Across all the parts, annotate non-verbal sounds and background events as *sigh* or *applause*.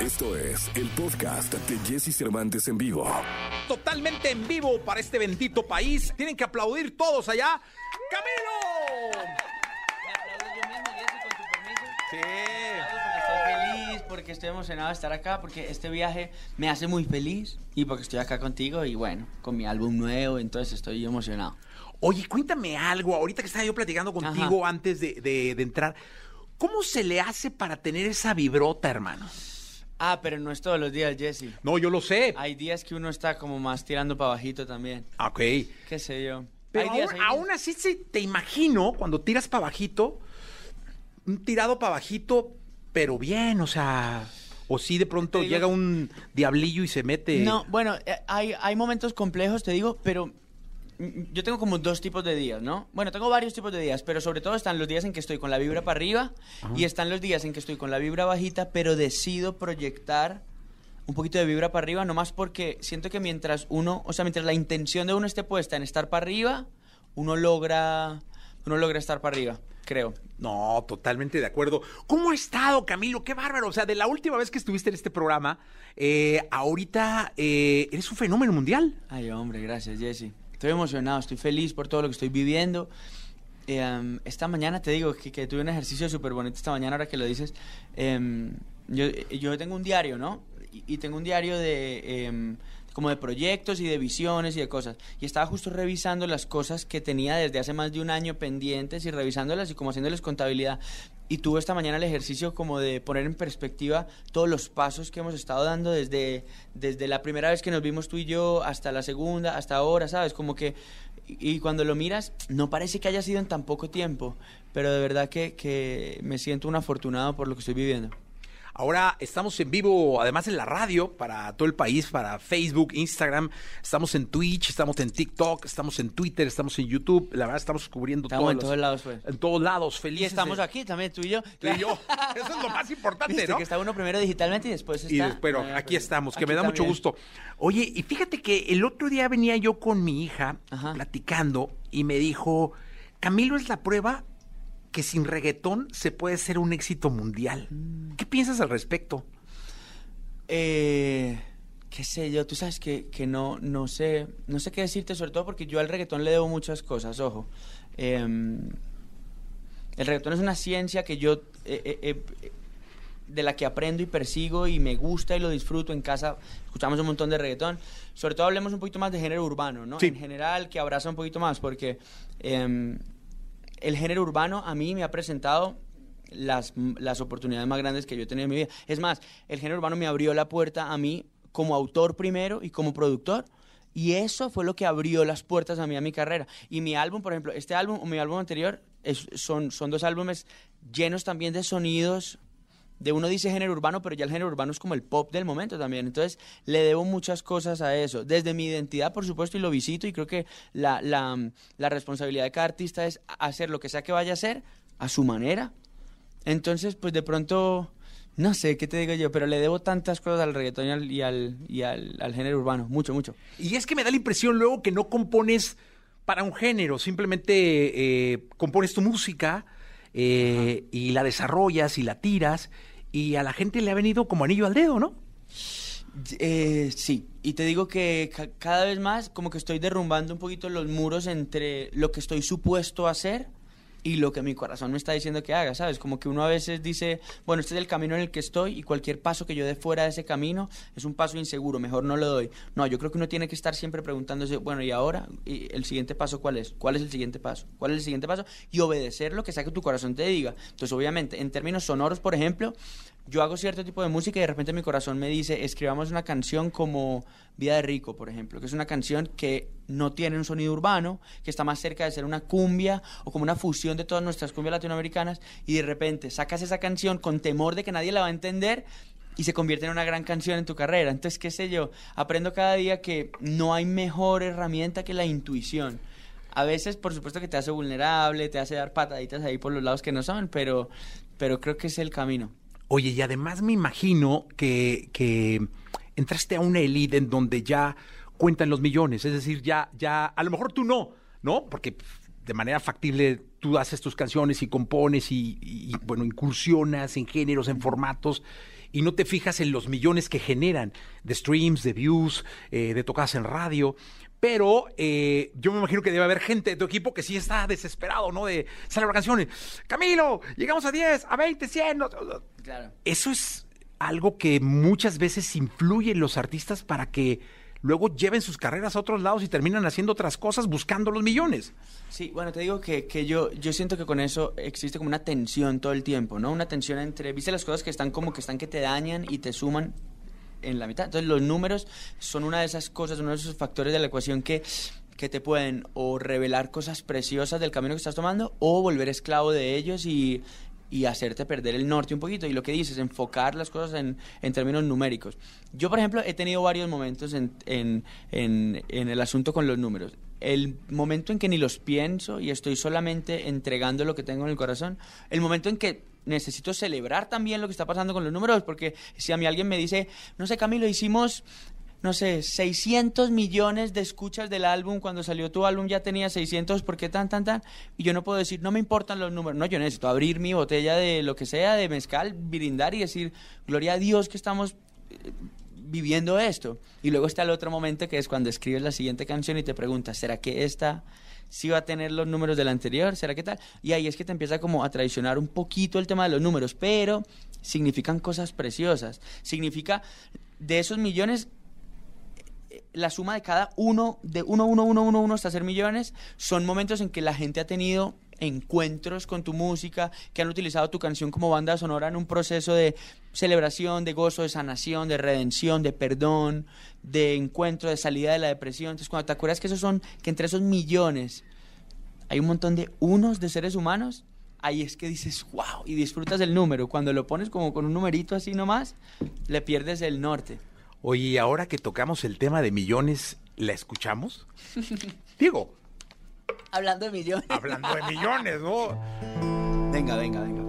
Esto es el podcast de Jesse Cervantes en vivo. Totalmente en vivo para este bendito país. Tienen que aplaudir todos allá. ¡Camilo! Sí. Porque estoy feliz, porque estoy emocionado de estar acá, porque este viaje me hace muy feliz y porque estoy acá contigo y bueno, con mi álbum nuevo, entonces estoy emocionado. Oye, cuéntame algo. Ahorita que estaba yo platicando contigo antes de, de- de entrar, ¿cómo se le hace para tener esa vibrota, hermano? Ah, pero no es todos los días, Jesse. No, yo lo sé. Hay días que uno está como más tirando para bajito también. Ok. Qué sé yo. Pero días, aún, así sí, te imagino cuando tiras para bajito, un tirado para bajito, pero bien, o sea, o si de pronto digo- llega un diablillo y se mete. No, bueno, eh, hay, hay momentos complejos, te digo, pero yo tengo como dos tipos de días, ¿no? Bueno, tengo varios tipos de días, pero sobre todo están los días en que estoy con la vibra para arriba y están los días en que estoy con la vibra bajita, pero decido proyectar un poquito de vibra para arriba, nomás porque siento que mientras uno, o sea, mientras la intención de uno esté puesta en estar para arriba, uno logra, uno logra estar para arriba, creo. No, totalmente de acuerdo. ¿Cómo ha estado, Camilo? Qué bárbaro. O sea, de la última vez que estuviste en este programa, eh, ahorita eh, eres un fenómeno mundial. Ay, hombre, gracias, Jesse. Estoy emocionado, estoy feliz por todo lo que estoy viviendo. Eh, esta mañana te digo que, que tuve un ejercicio súper bonito esta mañana, ahora que lo dices. Em, yo, tengo un diario, ¿no? Y, y tengo un diario de em, como de proyectos y de visiones y de cosas. Y estaba justo revisando las cosas que tenía desde hace más de un año pendientes y revisándolas y como haciéndoles contabilidad. Y tuve esta mañana el ejercicio como de poner en perspectiva todos los pasos que hemos estado dando desde, desde la primera vez que nos vimos tú y yo hasta la segunda, hasta ahora, ¿sabes? Como que, y cuando lo miras, no parece que haya sido en tan poco tiempo, pero de verdad que, que me siento un afortunado por lo que estoy viviendo. Ahora estamos en vivo, además en la radio, para todo el país, para Facebook, Instagram. Estamos en Twitch, estamos en TikTok, estamos en Twitter, estamos en YouTube. La verdad, estamos cubriendo Estamos todos en los- todos lados, pues. En todos lados, Y felices. estamos de- aquí también, tú y yo. tú y yo. *laughs* Eso es lo más importante, Viste ¿no? que está uno primero digitalmente y después está... Y pero aquí pues, estamos, que aquí me da mucho gusto. Oye, y fíjate que el otro día venía yo con mi hija Ajá. platicando y me dijo, Camilo es la prueba que sin reggaetón se puede ser un éxito mundial. Mm. ¿Qué piensas al respecto? Eh, qué sé yo, tú sabes que, que no, no sé, no sé qué decirte, sobre todo porque yo al reggaetón le debo muchas cosas, ojo. Em, el reggaetón es una ciencia que yo, eh, eh, eh, de la que aprendo y persigo y me gusta y lo disfruto en casa. Escuchamos un montón de reggaetón. Sobre todo hablemos un poquito más de género urbano, ¿no? Sí. En general, que abraza un poquito más, porque em, el género urbano a mí me ha presentado las, las oportunidades más grandes que yo he tenido en mi vida. Es más, el género urbano me abrió la puerta a mí como autor primero y como productor. Y eso fue lo que abrió las puertas a mí a mi carrera. Y mi álbum, por ejemplo, este álbum o mi álbum anterior son, son dos álbumes llenos también de sonidos. De uno dice género urbano, pero ya el género urbano es como el pop del momento también. Entonces, le debo muchas cosas a eso. Desde mi identidad, por supuesto, y lo visito. Y creo que la, la, la responsabilidad de cada artista es hacer lo que sea que vaya a hacer a su manera. Entonces, pues de pronto, no sé qué te digo yo, pero le debo tantas cosas al reggaetón y al, y al, género urbano. Mucho, mucho. Y es que me da la impresión luego que no compones para un género, simplemente eh, compones tu música eh, y la desarrollas y la tiras y a la gente le ha venido como anillo al dedo, ¿no? Eh, sí, y te digo que ca- cada vez más como que estoy derrumbando un poquito los muros entre lo que estoy supuesto a hacer y lo que mi corazón me está diciendo que haga, ¿sabes? Como que uno a veces dice, bueno, este es el camino en el que estoy y cualquier paso que yo dé fuera de ese camino es un paso inseguro, mejor no lo doy. No, yo creo que uno tiene que estar siempre preguntándose, bueno, ¿y ahora? ¿Y el siguiente paso cuál es? ¿Cuál es el siguiente paso? ¿Cuál es el siguiente paso? Y obedecer lo que sea que tu corazón te diga. Entonces, obviamente, en términos sonoros, por ejemplo, yo hago cierto tipo de música y de repente mi corazón me dice, escribamos una canción como Vida de Rico, por ejemplo, que es una canción que no tiene un sonido urbano, que está más cerca de ser una cumbia o como una fusión de todas nuestras cumbias latinoamericanas y de repente sacas esa canción con temor de que nadie la va a entender y se convierte en una gran canción en tu carrera. Entonces, qué sé yo, aprendo cada día que no hay mejor herramienta que la intuición. A veces, por supuesto que te hace vulnerable, te hace dar pataditas ahí por los lados que no son, pero, pero creo que es el camino. Oye, y además me imagino que, entraste a una elite en donde ya cuentan los millones, es decir, ya, ya, a lo mejor tú no, ¿no? Porque de manera factible tú haces tus canciones y compones y, y, bueno, incursionas en géneros, en formatos, y no te fijas en los millones que generan de streams, de views, eh, de tocadas en radio. Pero eh, yo me imagino que debe haber gente de tu equipo que sí está desesperado, ¿no? De celebrar canciones. Camilo, llegamos a 10, a 20, 100. no- Claro. Eso es algo que muchas veces influye en los artistas para que luego lleven sus carreras a otros lados y terminan haciendo otras cosas buscando los millones. Sí, bueno, te digo que, que yo, yo siento que con eso existe como una tensión todo el tiempo, ¿no? Una tensión entre, viste las cosas que están como que están que te dañan y te suman en la mitad. Entonces los números son una de esas cosas, uno de esos factores de la ecuación que, que te pueden o revelar cosas preciosas del camino que estás tomando o volver esclavo de ellos y, y hacerte perder el norte un poquito. Y lo que dices, enfocar las cosas en, en términos numéricos. Yo, por ejemplo, he tenido varios momentos en, en, en, el asunto con los números. El momento en que ni los pienso y estoy solamente entregando lo que tengo en el corazón. El momento en que necesito celebrar también lo que está pasando con los números, porque si a mí alguien me dice, no sé, Camilo, hicimos no sé, 600 millones de escuchas del álbum, cuando salió tu álbum ya tenía 600, ¿por qué tan, tan, tan? Y yo no puedo decir, no me importan los números, no, yo necesito abrir mi botella de lo que sea, de mezcal, brindar y decir, gloria a Dios que estamos eh, viviendo esto. Y luego está el otro momento que es cuando escribes la siguiente canción y te preguntas, ¿será que esta sí va a tener los números del anterior? ¿Será que tal? Y ahí es que te empieza como a traicionar un poquito el tema de los números, pero significan cosas preciosas. Significa, de esos millones, la suma de cada uno, de uno, uno, uno, uno, uno hasta hacer millones, son momentos en que la gente ha tenido encuentros con tu música, que han utilizado tu canción como banda sonora en un proceso de celebración, de gozo, de sanación, de redención, de perdón, de encuentro, de salida de la depresión. Entonces, cuando te acuerdas que esos son, que entre esos millones hay un montón de unos de seres humanos, ahí es que dices, wow, y disfrutas el número. Cuando lo pones como con un numerito así nomás, le pierdes el norte. Oye, ahora que tocamos el tema de millones, ¿la escuchamos? *laughs* Digo, Hablando de millones. hablando de millones, ¿no? Venga, venga, venga.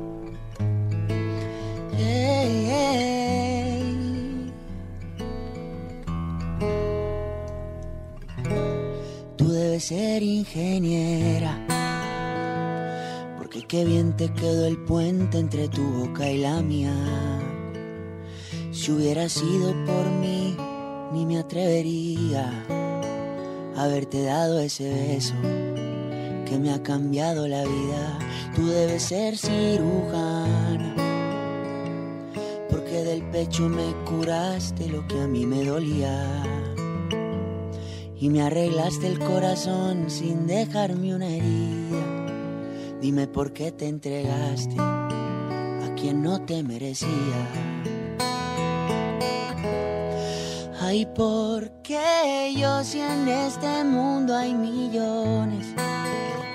Tú debes ser ingeniera, porque qué bien te quedó el puente entre tu boca y la mía. Si hubiera sido por mí, ni me atrevería a haberte dado ese beso que me ha cambiado la vida. Tú debes ser cirujana, porque del pecho me curaste lo que a mí me dolía. Y me arreglaste el corazón sin dejarme una herida. Dime por qué te entregaste a quien no te merecía. Ay, ¿por qué yo si en este mundo hay millones?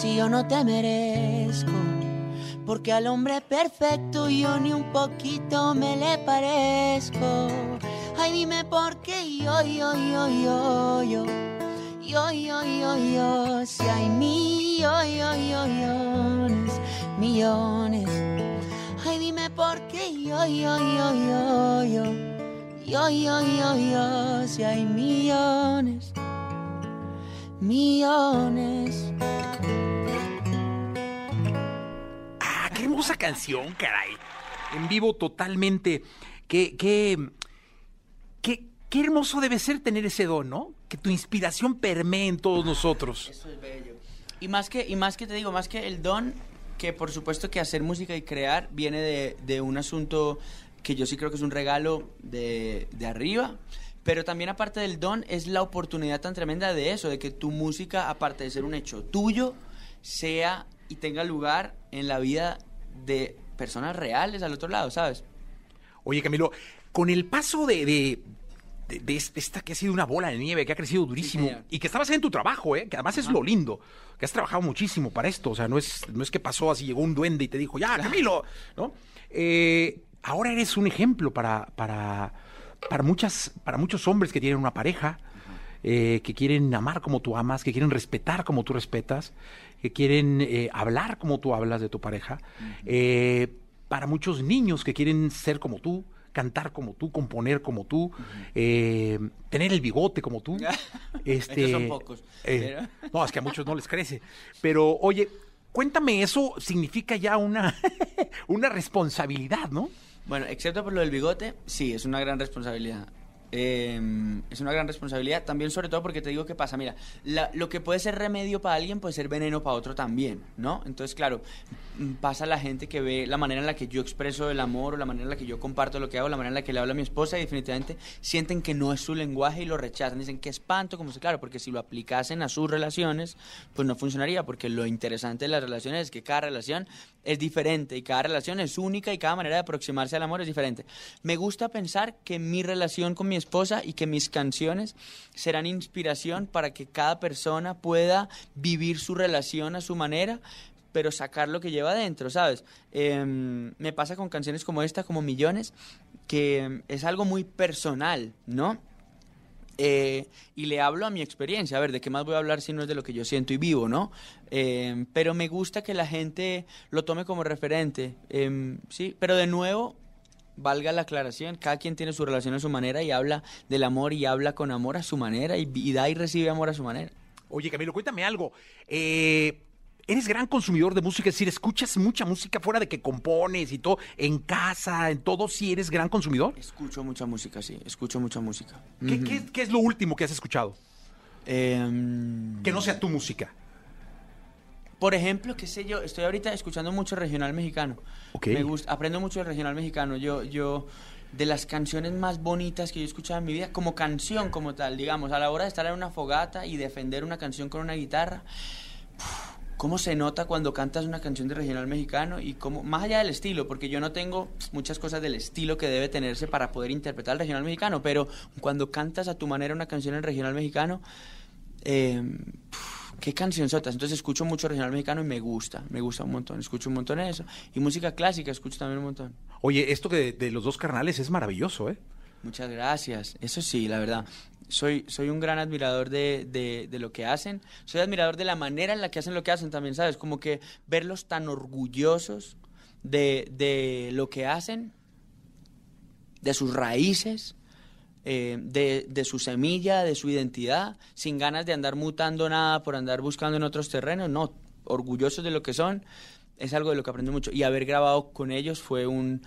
si yo no te merezco. Porque al hombre perfecto yo ni un poquito me le parezco. Ay, dime por qué yo, yo, yo, yo, yo. Yo, yo, yo, yo, si hay millones, millones. Ay, dime por qué yo, yo, yo, yo, yo. Yo, yo, yo, yo, si hay millones, millones. Hermosa canción, caray. En vivo totalmente. Qué, qué, qué, qué hermoso debe ser tener ese don, ¿no? Que tu inspiración permee en todos nosotros. Eso es bello. Y más que, y más que te digo, más que el don, que por supuesto que hacer música y crear viene de, de un asunto que yo sí creo que es un regalo de, de arriba. Pero también aparte del don es la oportunidad tan tremenda de eso, de que tu música, aparte de ser un hecho tuyo, sea y tenga lugar en la vida de personas reales al otro lado, ¿sabes? Oye, Camilo, con el paso de, de, de- de es- esta que ha sido una bola de nieve, que ha crecido durísimo, y que estabas en tu trabajo, ¿eh? que además es lo lindo, que has trabajado muchísimo para esto, o sea, no es, no es que pasó así, llegó un duende y te dijo, ya, Camilo, ¿no? Eh, ahora eres un ejemplo para, para, para, muchas, para muchos hombres que tienen una pareja, eh, que quieren amar como tú amas, que quieren respetar como tú respetas, que quieren eh, hablar como tú hablas de tu pareja, eh, para muchos niños que quieren ser como tú, cantar como tú, componer como tú, eh, tener el bigote como tú. *laughs* este, son pocos, eh, pero- *laughs* No, es que a muchos no les crece. Pero, oye, cuéntame, eso significa ya una, *laughs* una responsabilidad, ¿no? Bueno, excepto por lo del bigote, sí, es una gran responsabilidad. Eh, es una gran responsabilidad, también sobre todo porque te digo qué pasa, mira, lo que puede ser remedio para alguien puede ser veneno para otro también, ¿no? Entonces, claro, mm, pasa la gente que ve la manera en la que yo expreso el amor o la manera en la que yo comparto lo que hago, la manera en la que le hablo a mi esposa y definitivamente sienten que no es su lenguaje y lo rechazan, dicen que espanto, como si, claro, porque si lo aplicasen a sus relaciones, pues no funcionaría, porque lo interesante de las relaciones es que cada relación es diferente y cada relación es única y cada manera de aproximarse al amor es diferente. Me gusta pensar que mi relación con mi esposa y que mis canciones serán inspiración para que cada persona pueda vivir su relación a su manera pero sacar lo que lleva adentro, ¿sabes? Em, me pasa con canciones como esta, como Millones, que es algo muy personal, ¿no? Eh, y le hablo a mi experiencia, a ver, ¿de qué más voy a hablar si no es de lo que yo siento y vivo, ¿no? Eh, pero me gusta que la gente lo tome como referente, eh, sí, pero de nuevo, valga la aclaración, cada quien tiene su relación a su manera y habla del amor y habla con amor a su manera y, y da y recibe amor a su manera. Oye, Camilo, cuéntame algo. Eh, eres gran consumidor de música, es decir, escuchas mucha música fuera de que compones y todo, en casa, en todo, sí eres gran consumidor. Escucho mucha música, sí, escucho mucha música. ¿Qué, qué- qué es lo último que has escuchado? Em, Que no sea tu música. Por ejemplo, qué sé yo, estoy ahorita escuchando mucho regional mexicano. Ok. Me gusta, aprendo mucho de regional mexicano. Yo, yo, de las canciones más bonitas que yo he escuchado en mi vida, como canción, como tal, digamos, a la hora de estar en una fogata y defender una canción con una guitarra, cómo se nota cuando cantas una canción de regional mexicano y cómo, más allá del estilo, porque yo no tengo muchas cosas del estilo que debe tenerse para poder interpretar el regional mexicano, pero cuando cantas a tu manera una canción en regional mexicano, eh, qué cancionzotas. Entonces escucho mucho regional mexicano y me gusta, me gusta un montón. Escucho un montón de eso. Y música clásica escucho también un montón. Oye, esto de, de los dos carnales es maravilloso, ¿eh? Muchas gracias. Eso sí, la verdad. Soy, soy un gran admirador de, de, lo que hacen. Soy admirador de la manera en la que hacen lo que hacen también, ¿sabes? Como que verlos tan orgullosos de, de lo que hacen, de sus raíces, eh, de, de su semilla, de su identidad, sin ganas de andar mutando nada por andar buscando en otros terrenos, no, orgullosos de lo que son, es algo de lo que aprendí mucho. Y haber grabado con ellos fue un,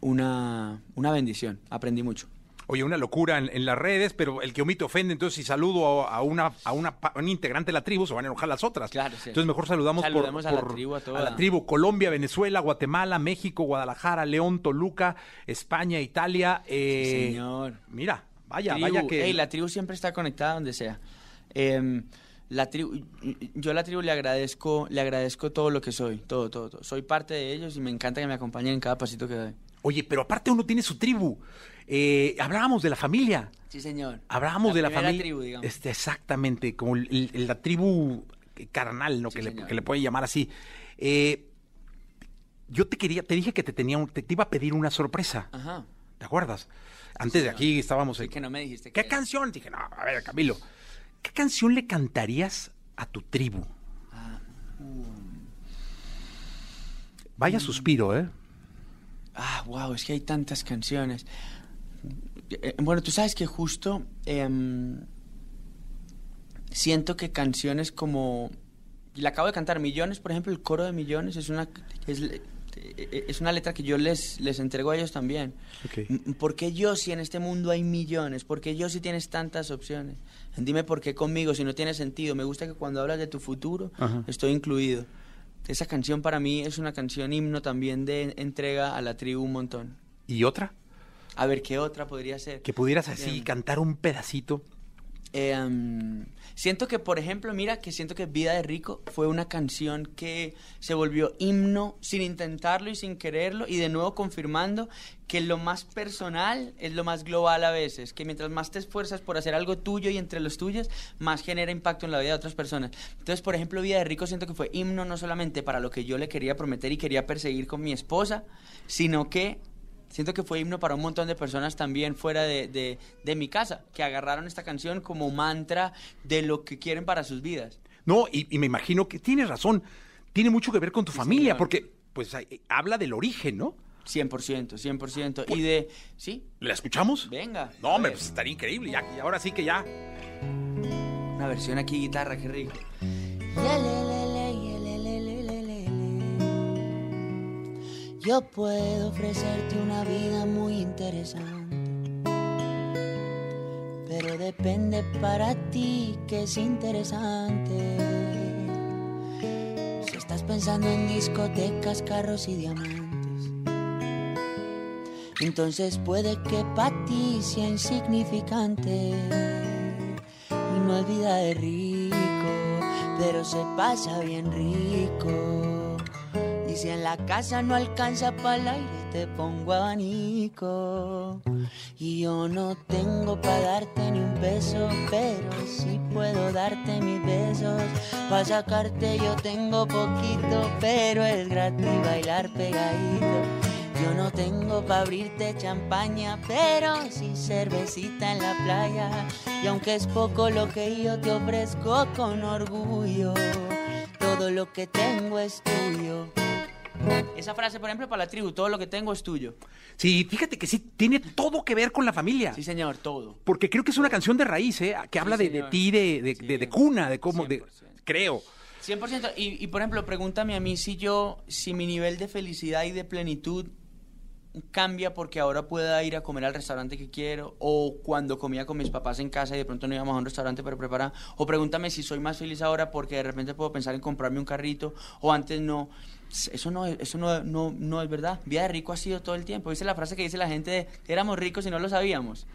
una, una bendición, aprendí mucho. Oye, una locura en, en las redes, pero el que omite ofende, entonces si saludo a, a una, a una a un integrante de la tribu, se van a enojar las otras. Claro, sí. Entonces mejor saludamos por- a la tribu, a toda. la tribu. Colombia, Venezuela, Guatemala, México, Guadalajara, León, Toluca, España, Italia. eh, señor. Mira, vaya, Tribu, vaya que... ey, la tribu siempre está conectada donde sea. Em, la tribu, yo a la tribu le agradezco, le agradezco todo lo que soy, todo, todo, todo. Soy parte de ellos y me encanta que me acompañen en cada pasito que doy. Oye, pero aparte uno tiene su tribu. Eh, hablábamos de la familia. Sí, señor. Hablábamos de la familia. tribu, digamos. Este, exactamente, como el- el- la tribu carnal, ¿no? Sí, que, le, que le pueden llamar así. Eh, yo te quería, te dije que te tenía, un- te, te iba a pedir una sorpresa. Ajá. ¿Te acuerdas? Antes de aquí estábamos. Sí, que no me dijiste ¿Qué que- canción? Dije, no, a ver, Camilo. ¿Qué canción le cantarías a tu tribu? Ah, uh. Vaya suspiro, ¿eh? Ah, wow, es que hay tantas canciones. Eh, bueno, tú sabes que justo em, siento que canciones como la acabo de cantar Millones, por ejemplo, el coro de Millones es una es, eh, es una letra que yo les les entrego a ellos también. Ok. M- ¿Por qué yo si en este mundo hay millones? ¿Por qué yo si tienes tantas opciones? Dime por qué conmigo si no tiene sentido. Me gusta que cuando hablas de tu futuro Ajá. estoy incluido. Esa canción para mí es una canción himno también de entrega a la tribu un montón. ¿Y otra? A ver, ¿qué otra podría ser? Que pudieras así Bien. cantar un pedacito. Um, siento que, por ejemplo, mira, que siento que Vida de Rico fue una canción que se volvió himno sin intentarlo y sin quererlo y de nuevo confirmando que lo más personal es lo más global a veces, que mientras más te esfuerzas por hacer algo tuyo y entre los tuyos, más genera impacto en la vida de otras personas. Entonces, por ejemplo, Vida de Rico siento que fue himno no solamente para lo que yo le quería prometer y quería perseguir con mi esposa, sino que Siento que fue himno para un montón de personas también fuera de, de, de mi casa, que agarraron esta canción como mantra de lo que quieren para sus vidas. No, y, y me imagino que tienes razón. Tiene mucho que ver con tu familia, señor. porque pues habla del origen, ¿no? 100%, 100%. Y de... ¿Sí? ¿La escuchamos? Venga. No, hombre, pues estaría increíble. Ya, y ahora sí que ya. Una versión aquí guitarra, qué rico. Yo puedo ofrecerte una vida muy interesante, pero depende para ti que es interesante. Si estás pensando en discotecas, carros y diamantes, entonces puede que para ti sea insignificante. Y no es vida de rico, pero se pasa bien rico. Si en la casa no alcanza para el aire, te pongo abanico. Y yo no tengo para darte ni un peso, pero sí puedo darte mis besos. Para sacarte yo tengo poquito, pero es gratis bailar pegadito. Yo no tengo para abrirte champaña, pero sí cervecita en la playa. Y aunque es poco lo que yo te ofrezco con orgullo, todo lo que tengo es tuyo. Esa frase, por ejemplo, para la tribu, todo lo que tengo es tuyo. Sí, fíjate que sí tiene todo que ver con la familia. Sí, señor, todo. Porque creo que es una canción de raíz, ¿eh? Que habla de, ti, de, de, Sí. de- cuna, de cómo. De, 100%. creo. 100%. Y, y por ejemplo, pregúntame a mí si yo, si mi nivel de felicidad y de plenitud cambia porque ahora pueda ir a comer al restaurante que quiero o cuando comía con mis papás en casa y de pronto no íbamos a un restaurante para preparar o pregúntame si soy más feliz ahora porque de repente puedo pensar en comprarme un carrito o antes no. Eso no es- eso no, no, no es verdad. Vida de rico ha sido todo el tiempo. Dice la frase que dice la gente de, éramos ricos y no lo sabíamos.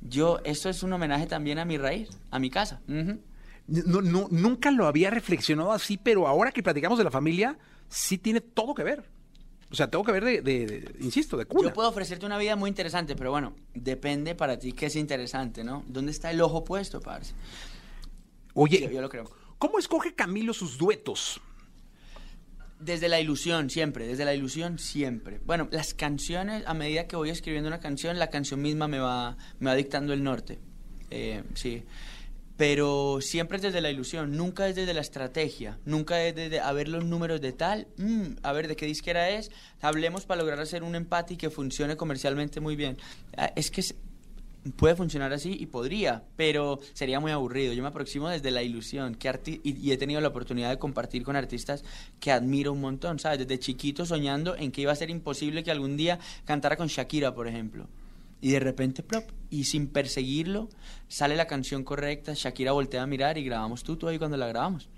Yo esto es un homenaje también a mi raíz a mi casa. No, nunca lo había reflexionado así, pero ahora que platicamos de la familia, sí tiene todo que ver. O sea, tengo que ver de, de- de- insisto, de cuna. Yo puedo ofrecerte una vida muy interesante, pero bueno, depende para ti qué es interesante, ¿no? ¿Dónde está el ojo puesto, parce? Oye, Yo, yo lo creo. ¿cómo escoge Camilo sus duetos? Desde la ilusión, siempre, desde la ilusión, siempre. Bueno, las canciones, a medida que voy escribiendo una canción, la canción misma me va, me va dictando el norte. Eh, sí. Pero siempre es desde la ilusión, nunca es desde la estrategia, nunca es desde a ver los números de tal, mm, a ver de qué disquera es, hablemos para lograr hacer un empate y que funcione comercialmente muy bien. Ah, Es que puede funcionar así y podría, pero sería muy aburrido. Yo me aproximo desde la ilusión que arti- y, y he tenido la oportunidad de compartir con artistas que admiro un montón, ¿sabes? Desde chiquito soñando en que iba a ser imposible que algún día cantara con Shakira, por ejemplo. Y de repente, plop, y sin perseguirlo, sale la canción correcta, Shakira voltea a mirar y grabamos tú, tú ahí cuando la grabamos.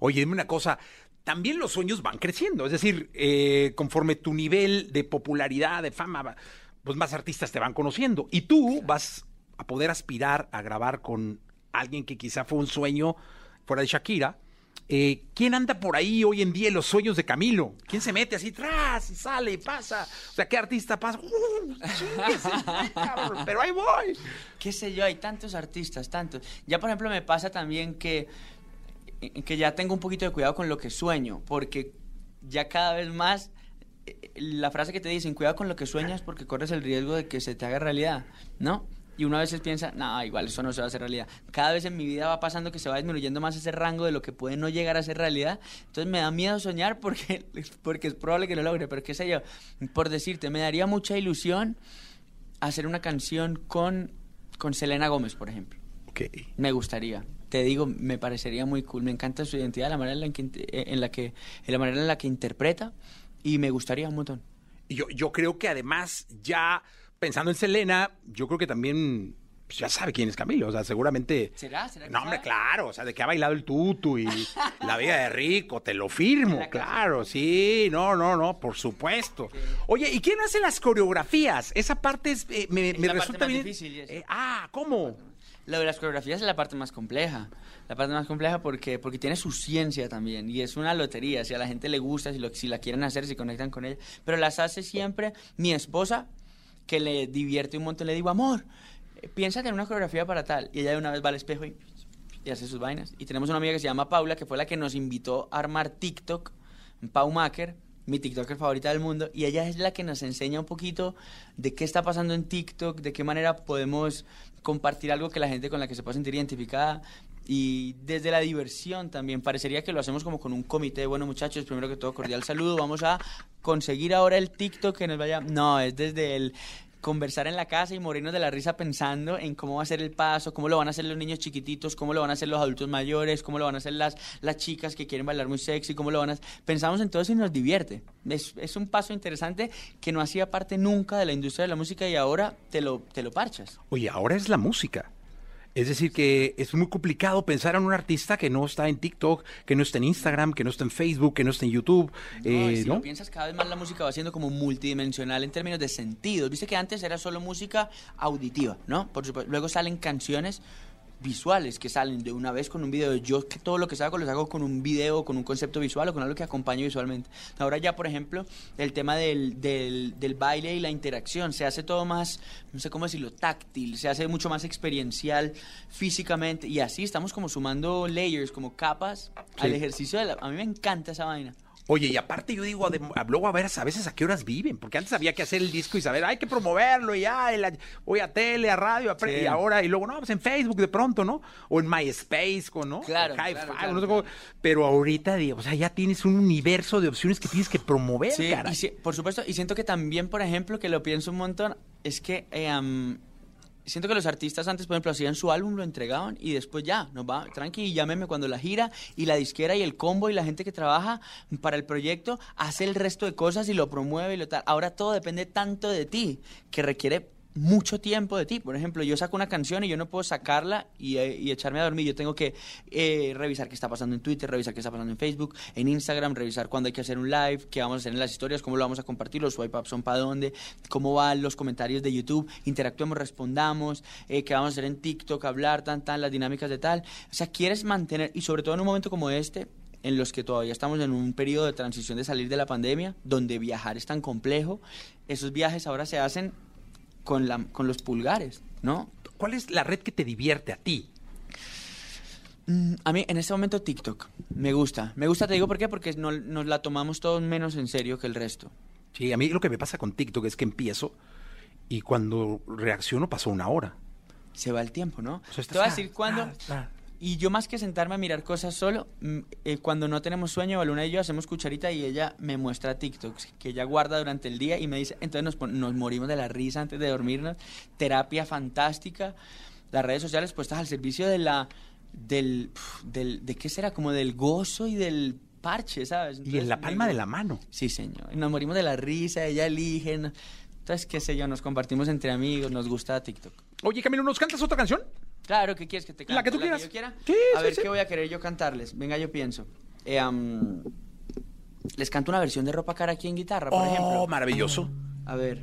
Oye, dime una cosa. También los sueños van creciendo. Es decir, eh, conforme tu nivel de popularidad, de fama, pues más artistas te van conociendo. Y tú vas a poder aspirar a grabar con alguien que quizá fue un sueño fuera de Shakira. Eh, ¿Quién anda por ahí hoy en día en los sueños de Camilo? ¿Quién se mete así tras y sale y pasa? O sea, ¿qué artista pasa? ¡Uh, chingues, cabrón! pero ahí voy. qué sé yo, hay tantos artistas, tantos. Ya, por ejemplo, me pasa también que, eh, que ya tengo un poquito de cuidado con lo que sueño, porque ya cada vez más eh, la frase que te dicen, cuidado con lo que sueñas porque corres el riesgo de que se te haga realidad, ¿no? Y uno a veces piensa, no, igual eso no se va a hacer realidad. Cada vez en mi vida va pasando que se va disminuyendo más ese rango de lo que puede no llegar a ser realidad. Entonces me da miedo soñar porque, *laughs* porque es probable que lo logre. Pero qué sé yo, por decirte, me daría mucha ilusión hacer una canción con, con Selena Gómez, por ejemplo. Ok. Me gustaría. Te digo, me parecería muy cool. Me encanta su identidad, la manera en la que, eh, en la que, en la manera en la que interpreta y me gustaría un montón. Yo, yo creo que además, ya pensando en Selena, yo creo que también pues, ya sabe quién es Camilo. O sea, seguramente. ¿Será? ¿Será que No, hombre, sabe? claro. O sea, de que ha bailado el tutu y *laughs* la vida de rico, te lo firmo. Claro, sí. No, no, no, por supuesto. Oye, ¿y quién hace las coreografías? Esa parte es, eh, me, Es me la parte resulta más bien. difícil. Eh, ah, ¿cómo? Lo de las coreografías es la parte más compleja. La parte más compleja porque, porque tiene su ciencia también. Y es una lotería. Si a la gente le gusta, si, lo, si la quieren hacer, si conectan con ella. Pero las hace siempre mi esposa, que le divierte un montón. Le digo, amor, piénsate en una coreografía para tal. Y ella de una vez va al espejo y, y hace sus vainas. Y tenemos una amiga que se llama Paula, que fue la que nos invitó a armar TikTok, Pau Maker. mi TikToker favorita del mundo, y ella es la que nos enseña un poquito de qué está pasando en TikTok, de qué manera podemos compartir algo que la gente con la que se pueda sentir identificada. Y desde la diversión también, parecería que lo hacemos como con un comité. Bueno, muchachos, primero que todo, cordial saludo. Vamos a conseguir ahora el TikTok que nos vaya. No, es desde el conversar en la casa y morirnos de la risa pensando en cómo va a ser el paso, cómo lo van a hacer los niños chiquititos, cómo lo van a hacer los adultos mayores, cómo lo van a hacer las, las chicas que quieren bailar muy sexy, cómo lo van a Pensamos en todo eso y nos divierte. Es, es un paso interesante que no hacía parte nunca de la industria de la música y ahora te lo, te lo parchas. Oye, ahora es la música. Es decir, que es muy complicado pensar en un artista que no está en TikTok, que no está en Instagram, que no está en Facebook, que no está en YouTube. No, eh, si ¿no? lo piensas, cada vez más la música va siendo como multidimensional en términos de sentidos. Viste que antes era solo música auditiva, ¿no? Por supuesto, luego salen canciones visuales que salen de una vez con un video. Yo que todo lo que hago, los hago con un video, con un concepto visual o con algo que acompañe visualmente. Ahora ya, por ejemplo, el tema del, del, del baile y la interacción se hace todo más, no sé cómo decirlo, táctil, se hace mucho más experiencial físicamente y así estamos como sumando layers, como capas al ejercicio de la... A mí me encanta esa vaina. Oye, y aparte yo digo, luego a ver a veces a qué horas viven, porque antes había que hacer el disco y saber, hay que promoverlo y ya, y la- voy a tele, a radio, a pre- Sí. y ahora, y luego, no, pues en Facebook de pronto, ¿no? O en MySpace, ¿no? Claro, O Hi-Fi, claro, o claro, no sé claro. pero ahorita, o sea, ya tienes un universo de opciones que tienes que promover, Sí, caray. y sí, por supuesto, y siento que también, por ejemplo, que lo pienso un montón, es que eh, am, siento que los artistas antes, por ejemplo, hacían su álbum, lo entregaban y después ya, nos va, tranqui, llámeme cuando la gira y la disquera y el combo y la gente que trabaja para el proyecto hace el resto de cosas y lo promueve y lo tal. Ahora todo depende tanto de ti que requiere mucho tiempo de ti. Por ejemplo, yo saco una canción y yo no puedo sacarla y, eh, y echarme a dormir. Yo tengo que eh, revisar qué está pasando en Twitter, revisar qué está pasando en Facebook, en Instagram, revisar cuándo hay que hacer un live, qué vamos a hacer en las historias, cómo lo vamos a compartir, los swipe ups son para dónde, cómo van los comentarios de YouTube, interactuemos, respondamos, eh, qué vamos a hacer en TikTok, hablar, tan, tan, las dinámicas de tal. O sea, quieres mantener, y sobre todo en un momento como este, en los que todavía estamos en un periodo de transición de salir de la pandemia, donde viajar es tan complejo, esos viajes ahora se hacen con, la, con los pulgares, ¿no? ¿Cuál es la red que te divierte a ti? Mm, A mí en este momento TikTok me gusta. Me gusta, te digo por qué, porque no- nos la tomamos todos menos en serio que el resto. Sí, a mí lo que me pasa con TikTok es que empiezo y cuando reacciono pasó una hora. Se va el tiempo, ¿no? O sea, estás- te voy a decir cuándo. ah, ah. Y yo más que sentarme a mirar cosas solo, mm, eh, cuando no tenemos sueño, Baluna y yo hacemos cucharita y ella me muestra TikToks que ella guarda durante el día y me dice, entonces nos, nos morimos de la risa antes de dormirnos. Terapia fantástica. Las redes sociales puestas al servicio de la... Del, del, ¿De qué será? Como del gozo y del parche, ¿sabes? Y en Entonces, la palma de gusta. la mano. Sí, señor. Nos morimos de la risa, ella elige. no- Entonces, qué sé yo, nos compartimos entre amigos, nos gusta TikTok. Oye, Camilo, ¿nos cantas otra canción? Claro, ¿qué quieres que te cante? La que tú quieras. yo quiera? Sí, A sí, ver, sí. ¿qué voy a querer yo cantarles? Venga, yo pienso. Eh, les canto una versión de Ropa Cara aquí en guitarra, por oh, ejemplo. maravilloso. A ver.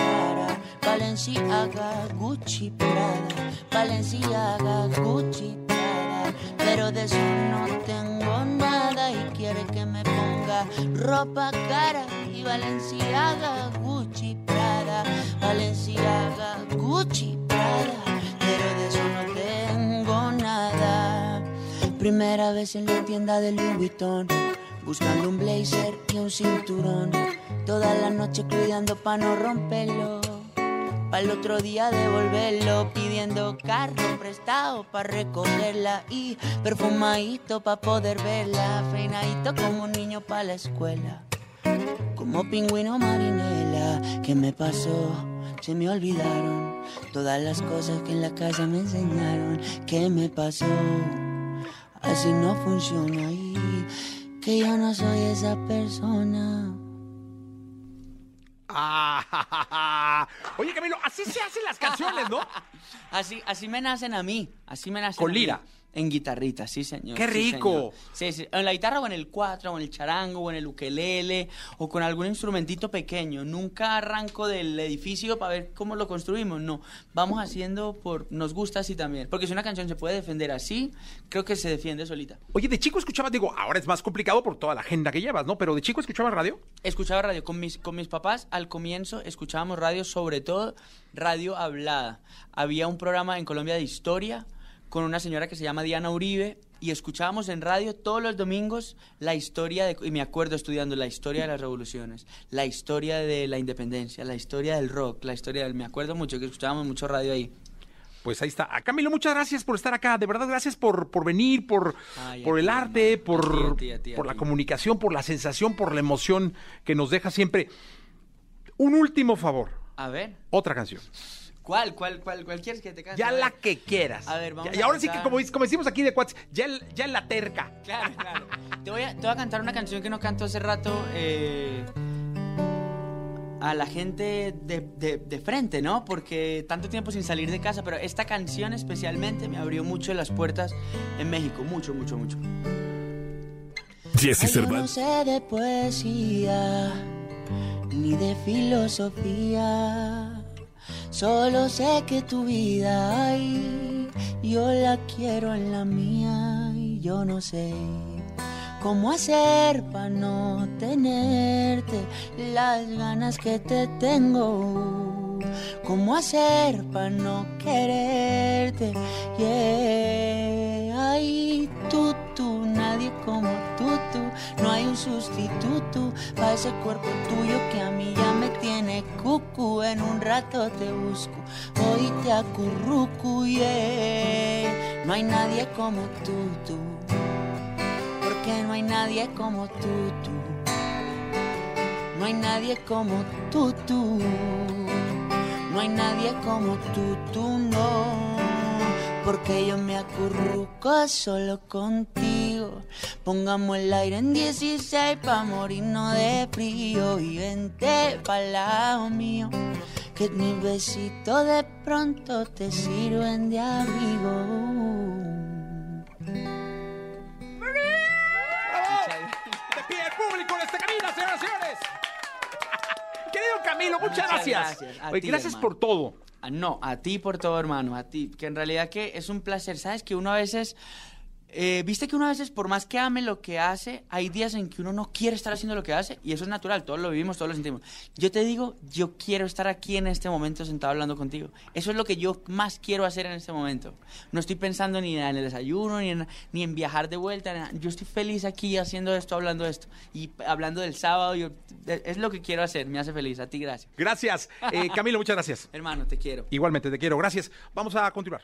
Valenciaga, Gucci, Prada. Valenciaga, Gucci, Prada. Pero de eso no tengo nada y quiere que me ponga ropa cara. Y Valenciaga, Gucci, Prada. Valenciaga, Gucci, Prada. Pero de eso no tengo nada. Primera vez en la tienda de Louis Vuitton. Buscando un blazer y un cinturón. Toda la noche cuidando pa' no romperlo. Pa' el otro día devolverlo, pidiendo carro prestado pa' recogerla y perfumadito pa' poder verla, peinadito como un niño pa' la escuela. Como pingüino marinela, ¿qué me pasó? Se me olvidaron todas las cosas que en la casa me enseñaron. ¿Qué me pasó? Así no funciona y que yo no soy esa persona. Ah, *laughs* oye, Camilo, así se hacen las canciones, ¿no? *laughs* Así, así me nacen a mí, así me nacen Con a mí. En guitarrita, sí, señor. ¡Qué sí, rico! señor. Sí, sí. En la guitarra o en el cuatro, o en el charango, o en el ukelele, o con algún instrumentito pequeño. Nunca arranco del edificio para ver cómo lo construimos, no. Vamos haciendo por... Nos gusta así también. Porque si una canción se puede defender así, creo que se defiende solita. Oye, de chico escuchabas, digo, ahora es más complicado por toda la agenda que llevas, ¿no? Pero de chico escuchabas radio. Escuchaba radio con mis, con mis papás. Al comienzo escuchábamos radio, sobre todo radio hablada. Había un programa en Colombia de historia con una señora que se llama Diana Uribe y escuchábamos en radio todos los domingos la historia de, y me acuerdo estudiando la historia de las revoluciones, la historia de la independencia, la historia del rock, la historia del, me acuerdo mucho que escuchábamos mucho radio ahí. Pues ahí está. A Camilo, muchas gracias por estar acá. De verdad, gracias por, por venir, por, Ay, por el arte, por, por la comunicación, por la sensación, por la emoción que nos deja siempre. Un último favor. A ver, Otra canción. ¿Cuál, cuál, cuál, cuál quieres que te cante? Ya A la que quieras. A ver, vamos Y a ahora sí que, como, como decimos aquí de Cuates, ya, ya en la terca. Claro, claro. Te voy, a, te voy a cantar una canción que no canto hace rato eh, a la gente de, de- de frente, ¿no? Porque tanto tiempo sin salir de casa, pero esta canción especialmente me abrió mucho las puertas en México, mucho, mucho, mucho. Jesse yo no Cervantes. sé de poesía ni de filosofía. Solo sé que tu vida hay, yo la quiero en la mía y yo no sé cómo hacer para no tenerte las ganas que te tengo. Cómo hacer para no quererte. Yeah. Ay, tú, tú, nadie como. No hay un sustituto para ese cuerpo tuyo que a mí ya me tiene cucu. En un rato te busco, hoy te acurruco. No hay nadie como tú, tú. Porque no hay nadie como tú, tú. No hay nadie como tú, tú. No hay nadie como tú, tú no. Porque yo me acurruco solo contigo. Pongamos el aire en 16 pa' morirnos de frío. Y vente pa'l lado mío. Que mis besitos de pronto te sirven de abrigo. De pie el público en esta cabina, señoras y señores. Querido Camilo, muchas, Muchas gracias. gracias. A Oye, ti, gracias por todo. Ah, No, a ti por todo, hermano, a ti. Que en realidad que es un placer. Sabes que uno a veces, eh, viste que uno a veces, por más que ame lo que hace, hay días en que uno no quiere estar haciendo lo que hace y eso es natural. Todos lo vivimos, todos lo sentimos. Yo te digo, yo quiero estar aquí en este momento sentado hablando contigo. Eso es lo que yo más quiero hacer en este momento. No estoy pensando ni en el desayuno, ni en, ni en viajar de vuelta. nada. Yo estoy feliz aquí haciendo esto, hablando esto y hablando del sábado. Yo, es lo que quiero hacer. Me hace feliz. A ti, gracias. Gracias. Eh, Camilo, muchas gracias. *laughs* Hermano, te quiero. Igualmente te quiero, gracias. Vamos a continuar.